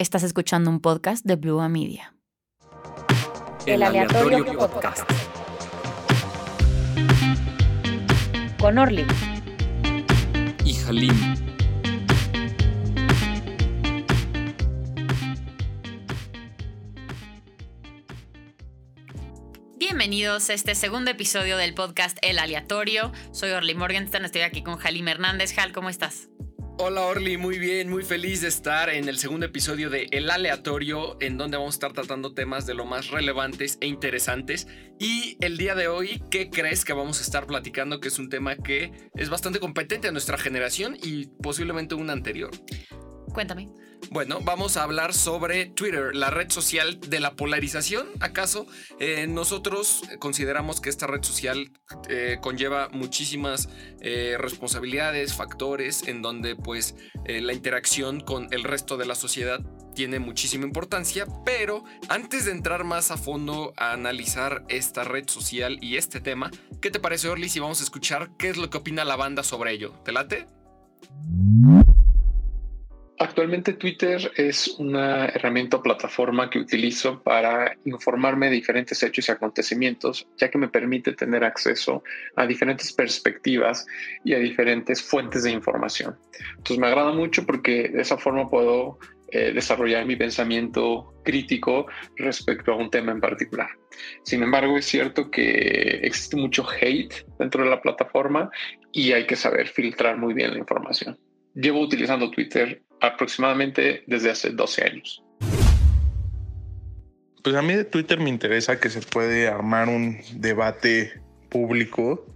Estás escuchando un podcast de Blue Media. El aleatorio podcast. Con Orly. Y Halim. Bienvenidos a este segundo episodio del podcast El Aleatorio. Soy Orly Morgenstern, estoy aquí con Halim Hernández. Hal, ¿cómo estás? Hola Orly, muy bien, muy feliz de estar en el segundo episodio de El Aleatorio, en donde vamos a estar tratando temas de lo más relevantes e interesantes. Y el día de hoy, ¿qué crees que vamos a estar platicando? Que es un tema que es bastante competente a nuestra generación y posiblemente una anterior. Cuéntame. Bueno, vamos a hablar sobre Twitter, la red social de la polarización. ¿Acaso eh, nosotros consideramos que esta red social eh, conlleva muchísimas eh, responsabilidades, factores en donde pues la interacción con el resto de la sociedad tiene muchísima importancia, pero antes de entrar más a fondo a analizar esta red social y este tema, ¿qué te parece Orly si vamos a escuchar qué es lo que opina la banda sobre ello? ¿Te late? Actualmente Twitter es una herramienta o plataforma que utilizo para informarme de diferentes hechos y acontecimientos, ya que me permite tener acceso a diferentes perspectivas y a diferentes fuentes de información. Entonces me agrada mucho porque de esa forma puedo eh, desarrollar mi pensamiento crítico respecto a un tema en particular. Sin embargo, es cierto que existe mucho hate dentro de la plataforma y hay que saber filtrar muy bien la información. Llevo utilizando Twitter aproximadamente desde hace 12 años. Pues a mí de Twitter me interesa que se puede armar un debate público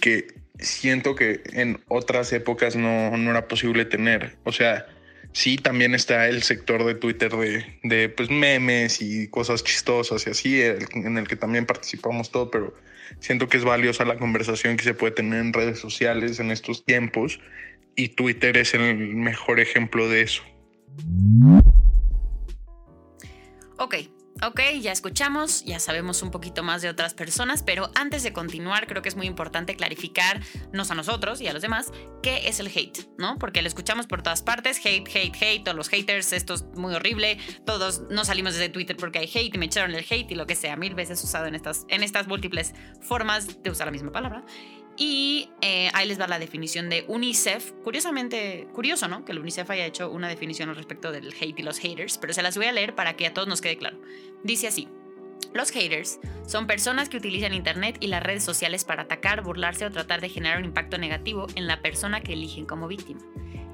que siento que en otras épocas no, no era posible tener. O sea, sí también está el sector de Twitter de, de pues, memes y cosas chistosas y así, en el que también participamos todo, pero siento que es valiosa la conversación que se puede tener en redes sociales en estos tiempos y Twitter es el mejor ejemplo de eso. Ok, ok, ya escuchamos, ya sabemos un poquito más de otras personas, pero antes de continuar creo que es muy importante clarificarnos a nosotros y a los demás qué es el hate, ¿no? Porque lo escuchamos por todas partes, hate, hate, hate, todos los haters, esto es muy horrible, todos no salimos desde Twitter porque hay hate y me echaron el hate y lo que sea, mil veces usado en estas, en estas múltiples formas de usar la misma palabra. Y eh, ahí les va la definición de UNICEF. Curiosamente, curioso, ¿no? Que el UNICEF haya hecho una definición al respecto del hate y los haters, pero se las voy a leer para que a todos nos quede claro. Dice así. Los haters son personas que utilizan Internet y las redes sociales para atacar, burlarse o tratar de generar un impacto negativo en la persona que eligen como víctima.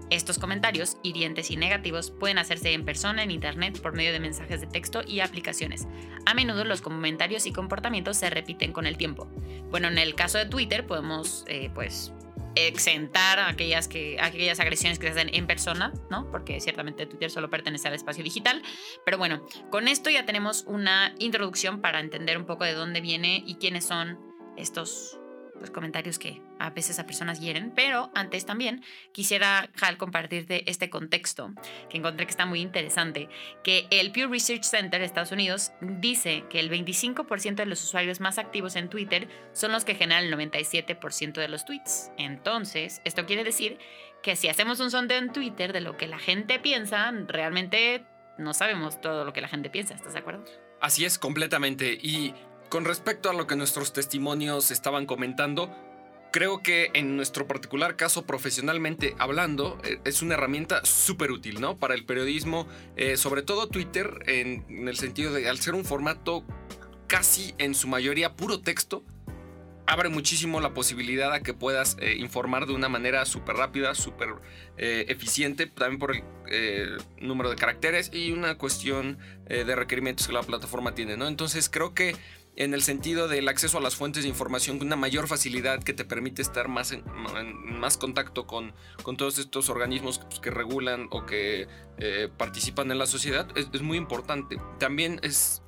Estos comentarios, hirientes y negativos, pueden hacerse en persona, en Internet, por medio de mensajes de texto y aplicaciones. A menudo los comentarios y comportamientos se repiten con el tiempo. Bueno, en el caso de Twitter podemos, eh, pues, exentar aquellas, que, aquellas agresiones que se hacen en persona, ¿no? Porque ciertamente Twitter solo pertenece al espacio digital. Pero bueno, con esto ya tenemos una introducción para entender un poco de dónde viene y quiénes son estos pues, comentarios que a veces a personas hieren, pero antes también quisiera, Hal, compartirte este contexto que encontré que está muy interesante, que el Pew Research Center de Estados Unidos dice que el 25% de los usuarios más activos en Twitter son los que generan el 97% de los tweets. Entonces, esto quiere decir que si hacemos un sondeo en Twitter de lo que la gente piensa, realmente no sabemos todo lo que la gente piensa, ¿estás de acuerdo? Así es, completamente. Y con respecto a lo que nuestros testimonios estaban comentando, creo que en nuestro particular caso, profesionalmente hablando, eh, es una herramienta súper útil, ¿no? Para el periodismo, eh, sobre todo Twitter, en, el sentido de al ser un formato casi en su mayoría puro texto, abre muchísimo la posibilidad a que puedas eh, informar de una manera súper rápida, súper eficiente, también por el número de caracteres y una cuestión de requerimientos que la plataforma tiene, ¿no? Entonces creo que en el sentido del acceso a las fuentes de información, una mayor facilidad que te permite estar más en, más contacto con, con, todos estos organismos pues, que, regulan o que eh, participan en la sociedad, es, muy importante. También es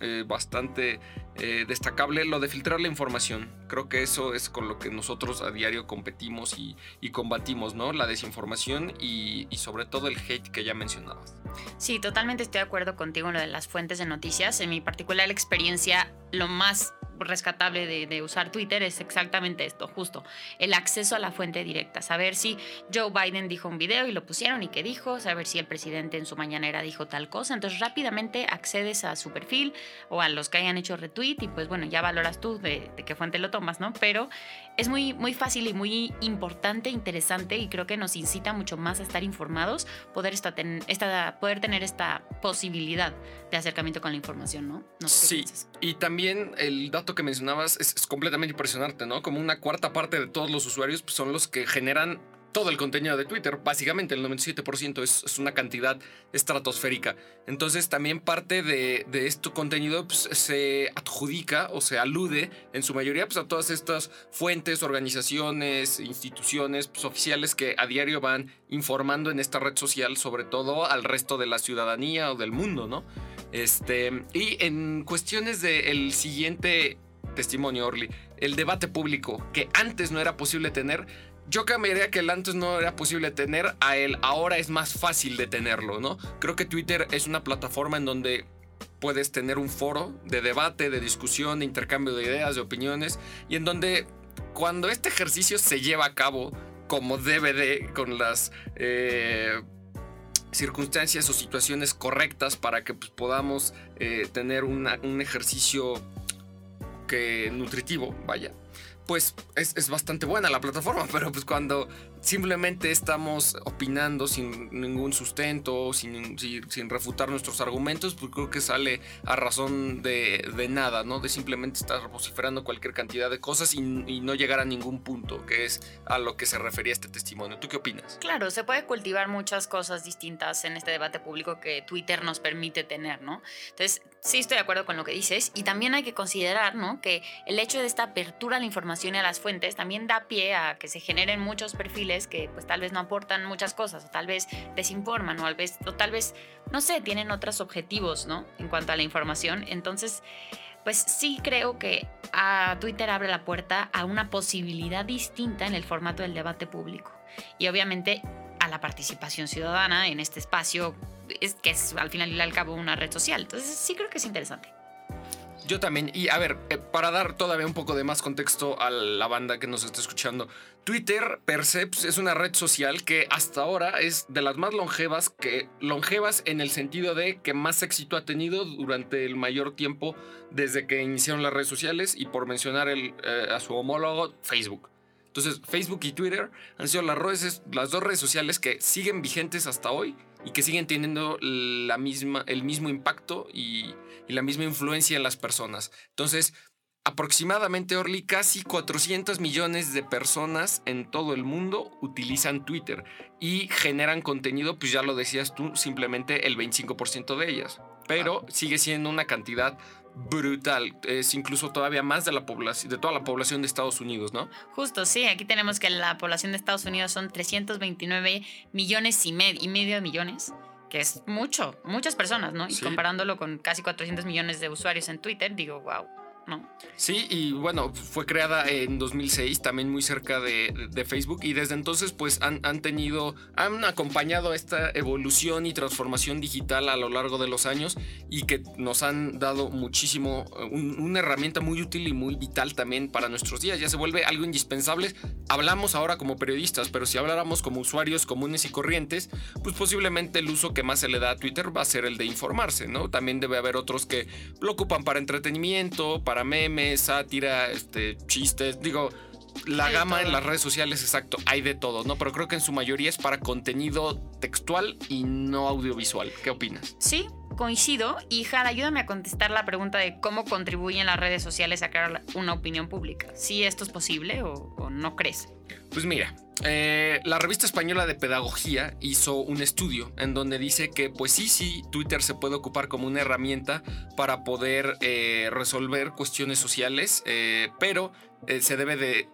eh, bastante eh, destacable lo de filtrar la información. Creo que eso es con lo que nosotros a diario competimos y, combatimos, ¿no? La desinformación y, y, sobre todo el hate que ya mencionabas. Sí, totalmente estoy de acuerdo contigo en lo de las fuentes de noticias. En mi particular experiencia, lo más rescatable de, usar Twitter es exactamente esto, justo, el acceso a la fuente directa, saber si Joe Biden dijo un video y lo pusieron y qué dijo, saber si el presidente en su mañanera dijo tal cosa, entonces rápidamente accedes a su perfil o a los que hayan hecho retweet y pues bueno, ya valoras tú de, de qué fuente lo tomas, ¿no? Pero es muy, muy fácil y muy importante, interesante y creo que nos incita mucho más a estar informados, poder, esta, esta, poder tener esta posibilidad de acercamiento con la información, ¿no? no sé sí, y también el dato que mencionabas es, es, completamente impresionante, ¿no? Como una cuarta parte de todos los usuarios pues, son los que generan todo el contenido de Twitter. Básicamente el 97% es, una cantidad estratosférica. Entonces también parte de, de este contenido pues, se adjudica o se alude en su mayoría pues, a todas estas fuentes, organizaciones, instituciones pues, oficiales que a diario van informando en esta red social, sobre todo al resto de la ciudadanía o del mundo, ¿no? Este, y en cuestiones del siguiente testimonio, Orly, el debate público que antes no era posible tener, yo cambiaría que el antes no era posible tener, a él ahora es más fácil de tenerlo, ¿no? Creo que Twitter es una plataforma en donde puedes tener un foro de debate, de discusión, de intercambio de ideas, de opiniones, y en donde cuando este ejercicio se lleva a cabo como debe de, con las... Eh, circunstancias o situaciones correctas para que pues, podamos eh, tener un ejercicio que nutritivo, vaya, pues es, es, bastante buena la plataforma, pero pues cuando simplemente estamos opinando sin ningún sustento, sin, sin, refutar nuestros argumentos, pues creo que sale a razón de, de, nada, ¿no? De simplemente estar vociferando cualquier cantidad de cosas y, y, no llegar a ningún punto, que es a lo que se refería este testimonio. ¿Tú qué opinas? Claro, se puede cultivar muchas cosas distintas en este debate público que Twitter nos permite tener, ¿no? Entonces, sí estoy de acuerdo con lo que dices y también hay que considerar, ¿no? Que el hecho de esta apertura a la información y a las fuentes también da pie a que se generen muchos perfiles que pues tal vez no aportan muchas cosas o tal vez desinforman o tal vez, no sé, tienen otros objetivos, ¿no? En cuanto a la información. Entonces, pues sí creo que a Twitter abre la puerta a una posibilidad distinta en el formato del debate público. Y obviamente a la participación ciudadana en este espacio, es, que es al final y al cabo una red social. Entonces sí creo que es interesante. Yo también. Y a ver, eh, para dar todavía un poco de más contexto a la banda que nos está escuchando, Twitter Perceps es una red social que hasta ahora es de las más longevas, que longevas en el sentido de que más éxito ha tenido durante el mayor tiempo desde que iniciaron las redes sociales y por mencionar el, eh, a su homólogo Facebook. Entonces, Facebook y Twitter han sido las, redes, las dos redes sociales que siguen vigentes hasta hoy y que siguen teniendo la misma, el mismo impacto y, y la misma influencia en las personas. Entonces, aproximadamente, Orly, casi 400 millones de personas en todo el mundo utilizan Twitter y generan contenido, pues ya lo decías tú, simplemente el 25% de ellas. Pero sigue siendo una cantidad brutal. Es incluso todavía más de la población, de toda la población de Estados Unidos, ¿no? Justo, sí. Aquí tenemos que la población de Estados Unidos son 329 millones y, med y medio de millones que es mucho, muchas personas, ¿no? Y sí. comparándolo con casi 400 millones de usuarios en Twitter, digo, wow. Sí, y bueno, fue creada en 2006, también muy cerca de, Facebook, y desde entonces pues han, han, tenido, han acompañado esta evolución y transformación digital a lo largo de los años y que nos han dado muchísimo, un, una herramienta muy útil y muy vital también para nuestros días, ya se vuelve algo indispensable. Hablamos ahora como periodistas, pero si habláramos como usuarios comunes y corrientes, pues posiblemente el uso que más se le da a Twitter va a ser el de informarse, ¿no? También debe haber otros que lo ocupan para entretenimiento, para memes, sátira, este, chistes, digo, la hay gama en las redes sociales, exacto, hay de todo, ¿no? Pero creo que en su mayoría es para contenido textual y no audiovisual. ¿Qué opinas? Sí, coincido. Y Jara, ayúdame a contestar la pregunta de cómo contribuyen las redes sociales a crear una opinión pública. ¿Si esto es posible o, no crees? Pues mira, eh, la revista española de pedagogía hizo un estudio en donde dice que pues sí, sí, Twitter se puede ocupar como una herramienta para poder eh, resolver cuestiones sociales, eh, pero se debe de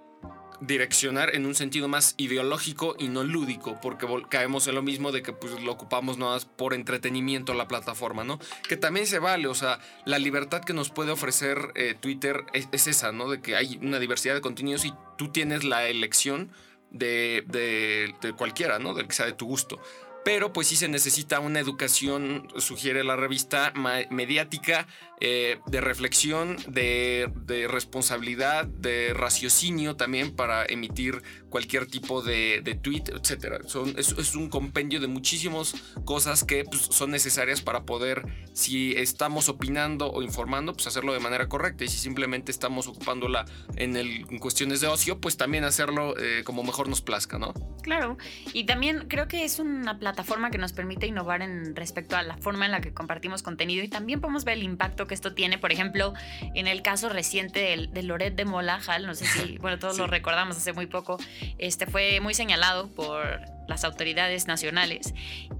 direccionar en un sentido más ideológico y no lúdico, porque caemos en lo mismo de que pues lo ocupamos no más por entretenimiento la plataforma, ¿no? Que también se vale, o sea, la libertad que nos puede ofrecer eh, Twitter es, es, esa, ¿no? De que hay una diversidad de contenidos y tú tienes la elección de, de, de cualquiera, ¿no? Del que sea de tu gusto. pero pues sí se necesita una educación, sugiere la revista, mediática, eh, de reflexión, de, responsabilidad, de raciocinio también para emitir cualquier tipo de, tweet, etc. Es, un compendio de muchísimas cosas que pues, son necesarias para poder, si estamos opinando o informando, pues hacerlo de manera correcta. Y si simplemente estamos ocupándola en, el, cuestiones de ocio, pues también hacerlo eh, como mejor nos plazca, ¿no? Claro. Y también creo que es una plataforma que nos permite innovar en respecto a la forma en la que compartimos contenido y también podemos ver el impacto que esto tiene, por ejemplo, en el caso reciente del, de Loret de Molajal, no sé si, bueno, todos lo recordamos hace muy poco, este fue muy señalado por las autoridades nacionales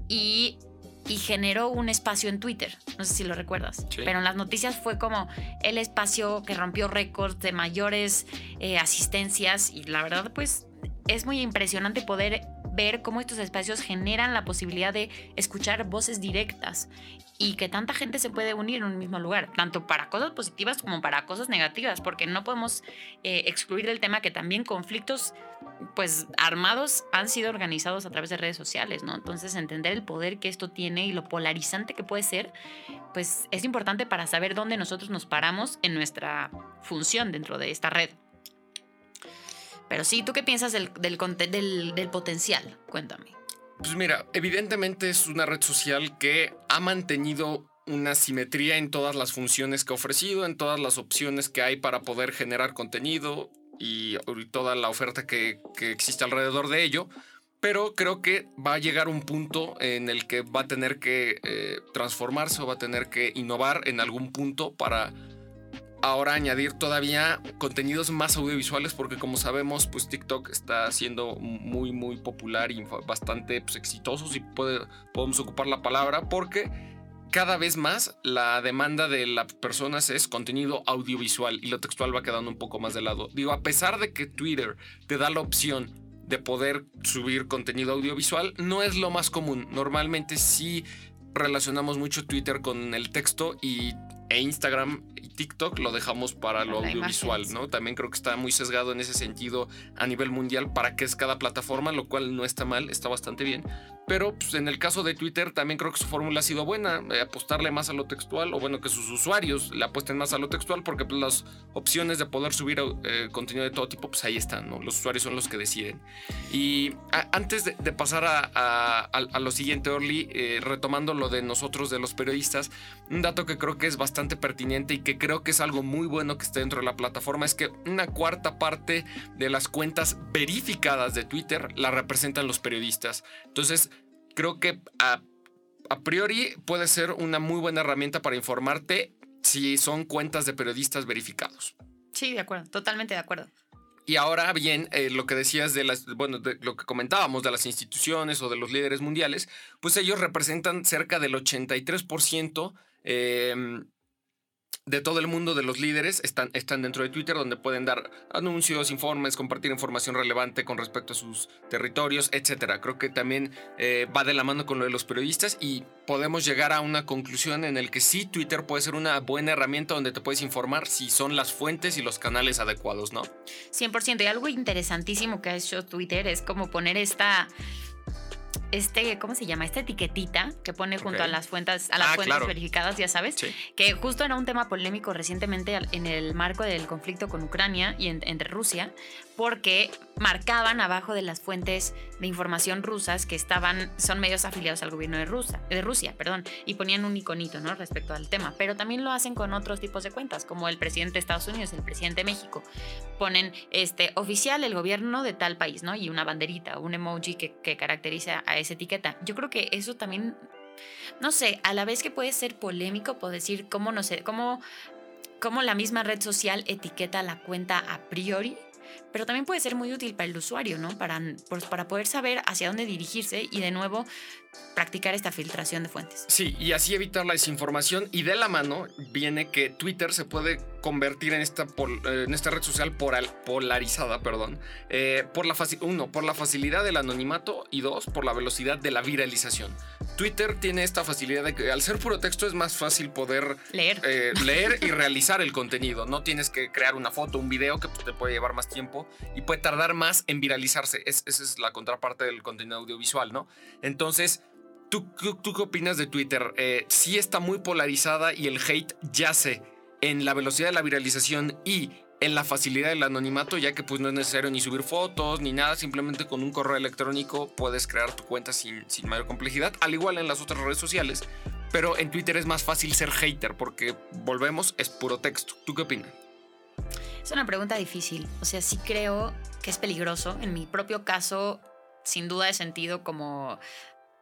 y y generó un espacio en Twitter. No sé si lo recuerdas. Pero en las noticias fue como el espacio que rompió récords de mayores eh, asistencias y la verdad pues es muy impresionante poder ver cómo estos espacios generan la posibilidad de escuchar voces directas y que tanta gente se puede unir en un mismo lugar, tanto para cosas positivas como para cosas negativas, porque no podemos eh, excluir del tema que también conflictos pues armados han sido organizados a través de redes sociales, ¿no? Entonces entender el poder que esto tiene y lo polarizante que puede ser, pues es importante para saber dónde nosotros nos paramos en nuestra función dentro de esta red. Pero sí, ¿tú qué piensas del, del, potencial? Cuéntame. Pues mira, evidentemente es una red social que ha mantenido una simetría en todas las funciones que ha ofrecido, en todas las opciones que hay para poder generar contenido y toda la oferta que, existe alrededor de ello. Pero creo que va a llegar un punto en el que va a tener que eh, transformarse o va a tener que innovar en algún punto para ahora añadir todavía contenidos más audiovisuales porque como sabemos pues TikTok está siendo muy muy popular y bastante pues, exitoso si podemos ocupar la palabra porque cada vez más la demanda de las personas es contenido audiovisual y lo textual va quedando un poco más de lado. Digo, a pesar de que Twitter te da la opción de poder subir contenido audiovisual, no es lo más común. Normalmente sí relacionamos mucho Twitter con el texto y e Instagram y TikTok lo dejamos para lo audiovisual, ¿no? También creo que está muy sesgado en ese sentido a nivel mundial para qué es cada plataforma, lo cual no está mal, está bastante bien. Pero pues, en el caso de Twitter también creo que su fórmula ha sido buena, eh, apostarle más a lo textual, o bueno, que sus usuarios le apuesten más a lo textual, porque pues, las opciones de poder subir eh, contenido de todo tipo, pues ahí están, ¿no? Los usuarios son los que deciden. Y antes de, pasar a, lo siguiente, Orly, eh, retomando lo de nosotros, de los periodistas, un dato que creo que es bastante pertinente y que creo que es algo muy bueno que esté dentro de la plataforma es que una cuarta parte de las cuentas verificadas de Twitter la representan los periodistas. Entonces, creo que a, priori puede ser una muy buena herramienta para informarte si son cuentas de periodistas verificados. Sí, de acuerdo, totalmente de acuerdo. Y ahora bien, eh, lo que decías de las, bueno, de lo que comentábamos de las instituciones o de los líderes mundiales, pues ellos representan cerca del 83% eh, de todo el mundo de los líderes están, están dentro de Twitter, donde pueden dar anuncios, informes, compartir información relevante con respecto a sus territorios, etc. Creo que también eh, va de la mano con lo de los periodistas y podemos llegar a una conclusión en el que sí, Twitter puede ser una buena herramienta donde te puedes informar si son las fuentes y los canales adecuados, ¿no? 100%. Y algo interesantísimo que ha hecho Twitter es como poner esta este, ¿cómo se llama? Esta etiquetita que pone junto a las fuentes, a las ah, fuentes verificadas, ya sabes, que justo era un tema polémico recientemente en el marco del conflicto con Ucrania y entre Rusia, porque marcaban abajo de las fuentes de información rusas que estaban, son medios afiliados al gobierno de, Rusia, de Rusia, perdón, y ponían un iconito, ¿no? Respecto al tema, pero también lo hacen con otros tipos de cuentas, como el presidente de Estados Unidos, el presidente de México, ponen este oficial el gobierno de tal país, ¿no? Y una banderita, un emoji que, que caracteriza a esa etiqueta. Yo creo que eso también no sé, a la vez que puede ser polémico, puedo decir cómo no sé, cómo, cómo la misma red social etiqueta la cuenta a priori pero también puede ser muy útil para el usuario, ¿no? Para, pues, para poder saber hacia dónde dirigirse y de nuevo practicar esta filtración de fuentes. Sí, y así evitar la desinformación y de la mano viene que Twitter se puede convertir en esta, en esta red social polarizada, perdón, eh, por la uno, por la facilidad del anonimato y dos, por la velocidad de la viralización. Twitter tiene esta facilidad de que al ser puro texto es más fácil poder leer, eh, leer y realizar el contenido. No tienes que crear una foto, un video que te puede llevar más tiempo y puede tardar más en viralizarse. esa es la contraparte del contenido audiovisual, ¿no? Entonces, ¿tú, tú, tú qué opinas de Twitter? Eh, sí está muy polarizada y el hate yace en la velocidad de la viralización y en la facilidad del anonimato, ya que pues no es necesario ni subir fotos ni nada, simplemente con un correo electrónico puedes crear tu cuenta sin, sin mayor complejidad, al igual en las otras redes sociales, pero en Twitter es más fácil ser hater porque volvemos, es puro texto. ¿Tú qué opinas? Es una pregunta difícil. O sea, sí creo que es peligroso. En mi propio caso, sin duda he sentido como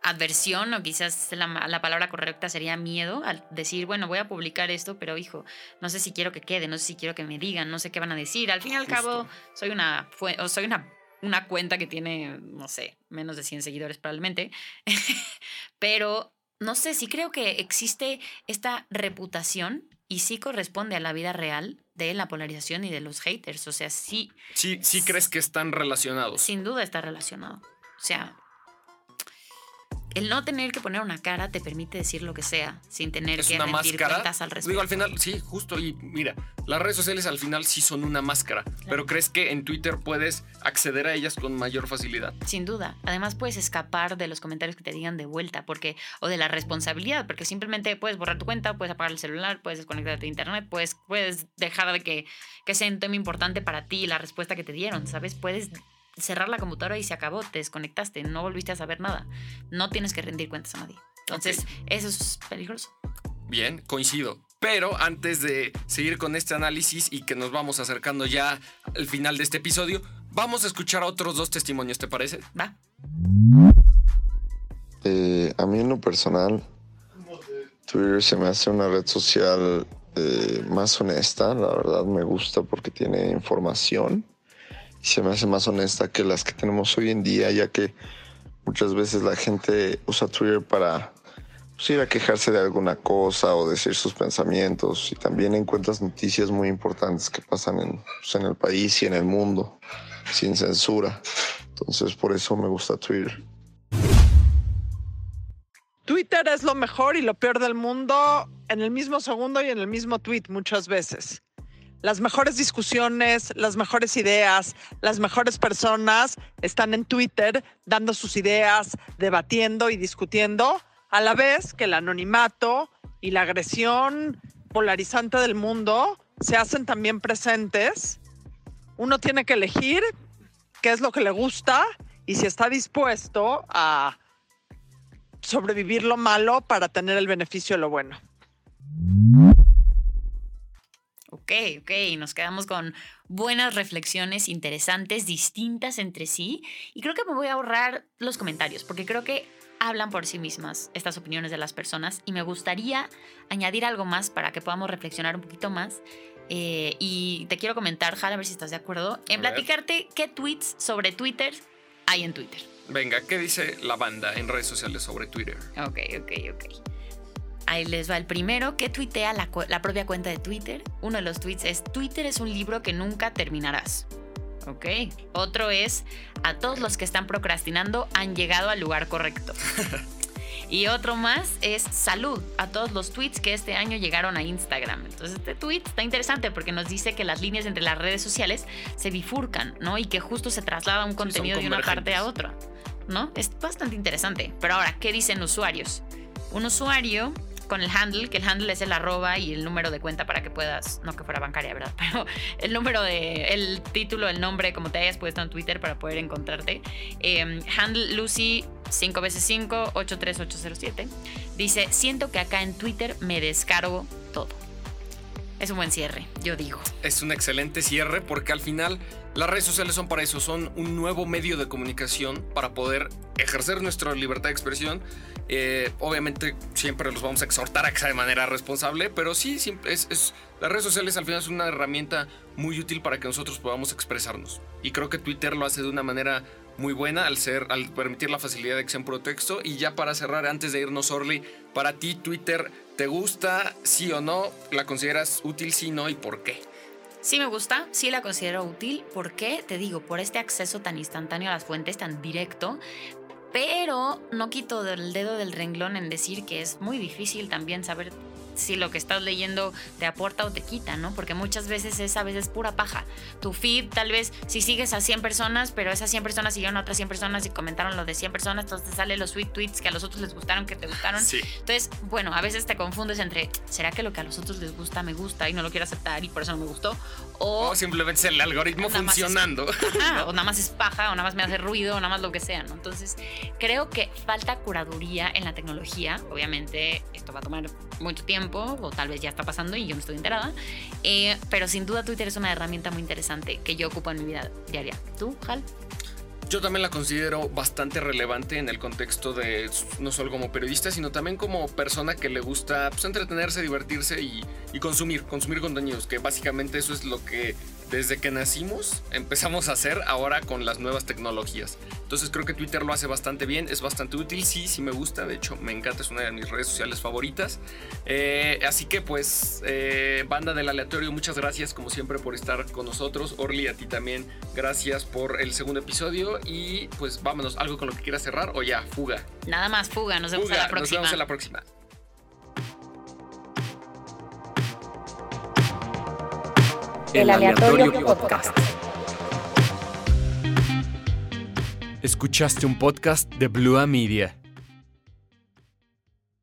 adversión o quizás la, la, palabra correcta sería miedo al decir, bueno, voy a publicar esto, pero hijo, no sé si quiero que quede, no sé si quiero que me digan, no sé qué van a decir. Al fin y al cabo, soy una, o soy una, una cuenta que tiene, no sé, menos de 100 seguidores probablemente, pero no sé, sí creo que existe esta reputación y sí corresponde a la vida real de la polarización y de los haters. O sea, sí. Sí, sí crees que están relacionados. Sin duda está relacionado. O sea, el no tener que poner una cara te permite decir lo que sea sin tener Es que una rendir máscara. cuentas al respecto. Digo, al final, sí, justo. Y mira, las redes sociales al final sí son una máscara. Pero crees que en Twitter puedes acceder a ellas con mayor facilidad. Sin duda. Además puedes escapar de los comentarios que te digan de vuelta, porque o de la responsabilidad, porque simplemente puedes borrar tu cuenta, puedes apagar el celular, puedes desconectarte de internet, puedes, puedes dejar de que, que sea un tema importante para ti la respuesta que te dieron, ¿sabes? Puedes cerrar la computadora y se acabó, te desconectaste, no volviste a saber nada. No tienes que rendir cuentas a nadie. Entonces, eso es peligroso. Bien, coincido. Pero antes de seguir con este análisis y que nos vamos acercando ya al final de este episodio, vamos a escuchar a otros dos testimonios, ¿te parece? Va. Eh, a mí en lo personal, Twitter se me hace una red social eh, más honesta, la verdad me gusta porque tiene información se me hace más honesta que las que tenemos hoy en día, ya que muchas veces la gente usa Twitter para pues, ir a quejarse de alguna cosa o decir sus pensamientos y también encuentras noticias muy importantes que pasan en, pues, en el país y en el mundo sin censura. Entonces por eso me gusta Twitter. Twitter es lo mejor y lo peor del mundo en el mismo segundo y en el mismo tweet muchas veces. Las mejores discusiones, las mejores ideas, las mejores personas están en Twitter dando sus ideas, debatiendo y discutiendo, a la vez que el anonimato y la agresión polarizante del mundo se hacen también presentes. Uno tiene que elegir qué es lo que le gusta y si está dispuesto a sobrevivir lo malo para tener el beneficio de lo bueno. Ok, ok, nos quedamos con buenas reflexiones interesantes, distintas entre sí. Y creo que me voy a ahorrar los comentarios, porque creo que hablan por sí mismas estas opiniones de las personas. Y me gustaría añadir algo más para que podamos reflexionar un poquito más. Eh, y te quiero comentar, Jal, a ver si estás de acuerdo, en platicarte qué tweets sobre Twitter hay en Twitter. Venga, ¿qué dice la banda en redes sociales sobre Twitter? Ok, ok, ok. Ahí les va el primero que tuitea la, la propia cuenta de Twitter. Uno de los tweets es, Twitter es un libro que nunca terminarás. Ok. Otro es, a todos los que están procrastinando han llegado al lugar correcto. y otro más es, salud a todos los tweets que este año llegaron a Instagram. Entonces este tweet está interesante porque nos dice que las líneas entre las redes sociales se bifurcan, ¿no? Y que justo se traslada un contenido de una parte a otra. ¿no? Es bastante interesante. Pero ahora, ¿qué dicen usuarios? Un usuario con el handle, que el handle es el arroba y el número de cuenta para que puedas, no que fuera bancaria, ¿verdad? Pero el número de, el título, el nombre, como te hayas puesto en Twitter para poder encontrarte. Eh, handle Lucy 5 veces 5 83807 dice, siento que acá en Twitter me descargo todo. Es un buen cierre, yo digo. Es un excelente cierre porque al final las redes sociales son para eso, son un nuevo medio de comunicación para poder ejercer nuestra libertad de expresión. Eh, obviamente siempre los vamos a exhortar a que sea de manera responsable, pero sí, es, las redes sociales al final es una herramienta muy útil para que nosotros podamos expresarnos. Y creo que Twitter lo hace de una manera muy buena al ser, al permitir la facilidad de en pretexto. Y ya para cerrar, antes de irnos, Orly, para ti Twitter, ¿te gusta? ¿Sí o no? ¿La consideras útil? Sí, no, ¿y por qué? Sí me gusta, sí la considero útil. ¿Por qué? Te digo, por este acceso tan instantáneo a las fuentes, tan directo. Pero no quito del dedo del renglón en decir que es muy difícil también saber si lo que estás leyendo te aporta o te quita, ¿no? Porque muchas veces es a veces pura paja. Tu feed, tal vez, si sigues a 100 personas, pero esas 100 personas siguieron a otras 100 personas y comentaron lo de 100 personas, entonces te salen los sweet tweets que a los otros les gustaron, que te gustaron. Sí. Entonces, bueno, a veces te confundes entre, ¿será que lo que a los otros les gusta me gusta y no lo quiero aceptar y por eso no me gustó? O, O simplemente es el algoritmo es- funcionando. Ajá, o nada más es paja, o nada más me hace ruido, o nada más lo que sea, ¿no? Entonces, creo que falta curaduría en la tecnología. Obviamente, esto va a tomar mucho tiempo, o tal vez ya está pasando y yo no estoy enterada. Eh, pero sin duda, Twitter es una herramienta muy interesante que yo ocupo en mi vida diaria. ¿Tú, Hal? Yo también la considero bastante relevante en el contexto de no solo como periodista, sino también como persona que le gusta pues, entretenerse, divertirse y, y consumir, consumir contenidos, que básicamente eso es lo que desde que nacimos empezamos a hacer ahora con las nuevas tecnologías. Entonces creo que Twitter lo hace bastante bien, es bastante útil, sí, sí me gusta, de hecho me encanta, es una de mis redes sociales favoritas. Eh, así que pues, eh, banda del aleatorio, muchas gracias como siempre por estar con nosotros. Orly, a ti también, gracias por el segundo episodio y pues vámonos, algo con lo que quieras cerrar o ya, fuga. Nada más, fuga. Nos vemos Fuga, a la nos próxima. vemos en la próxima. El aleatorio podcast. Escuchaste un podcast de Blue Media.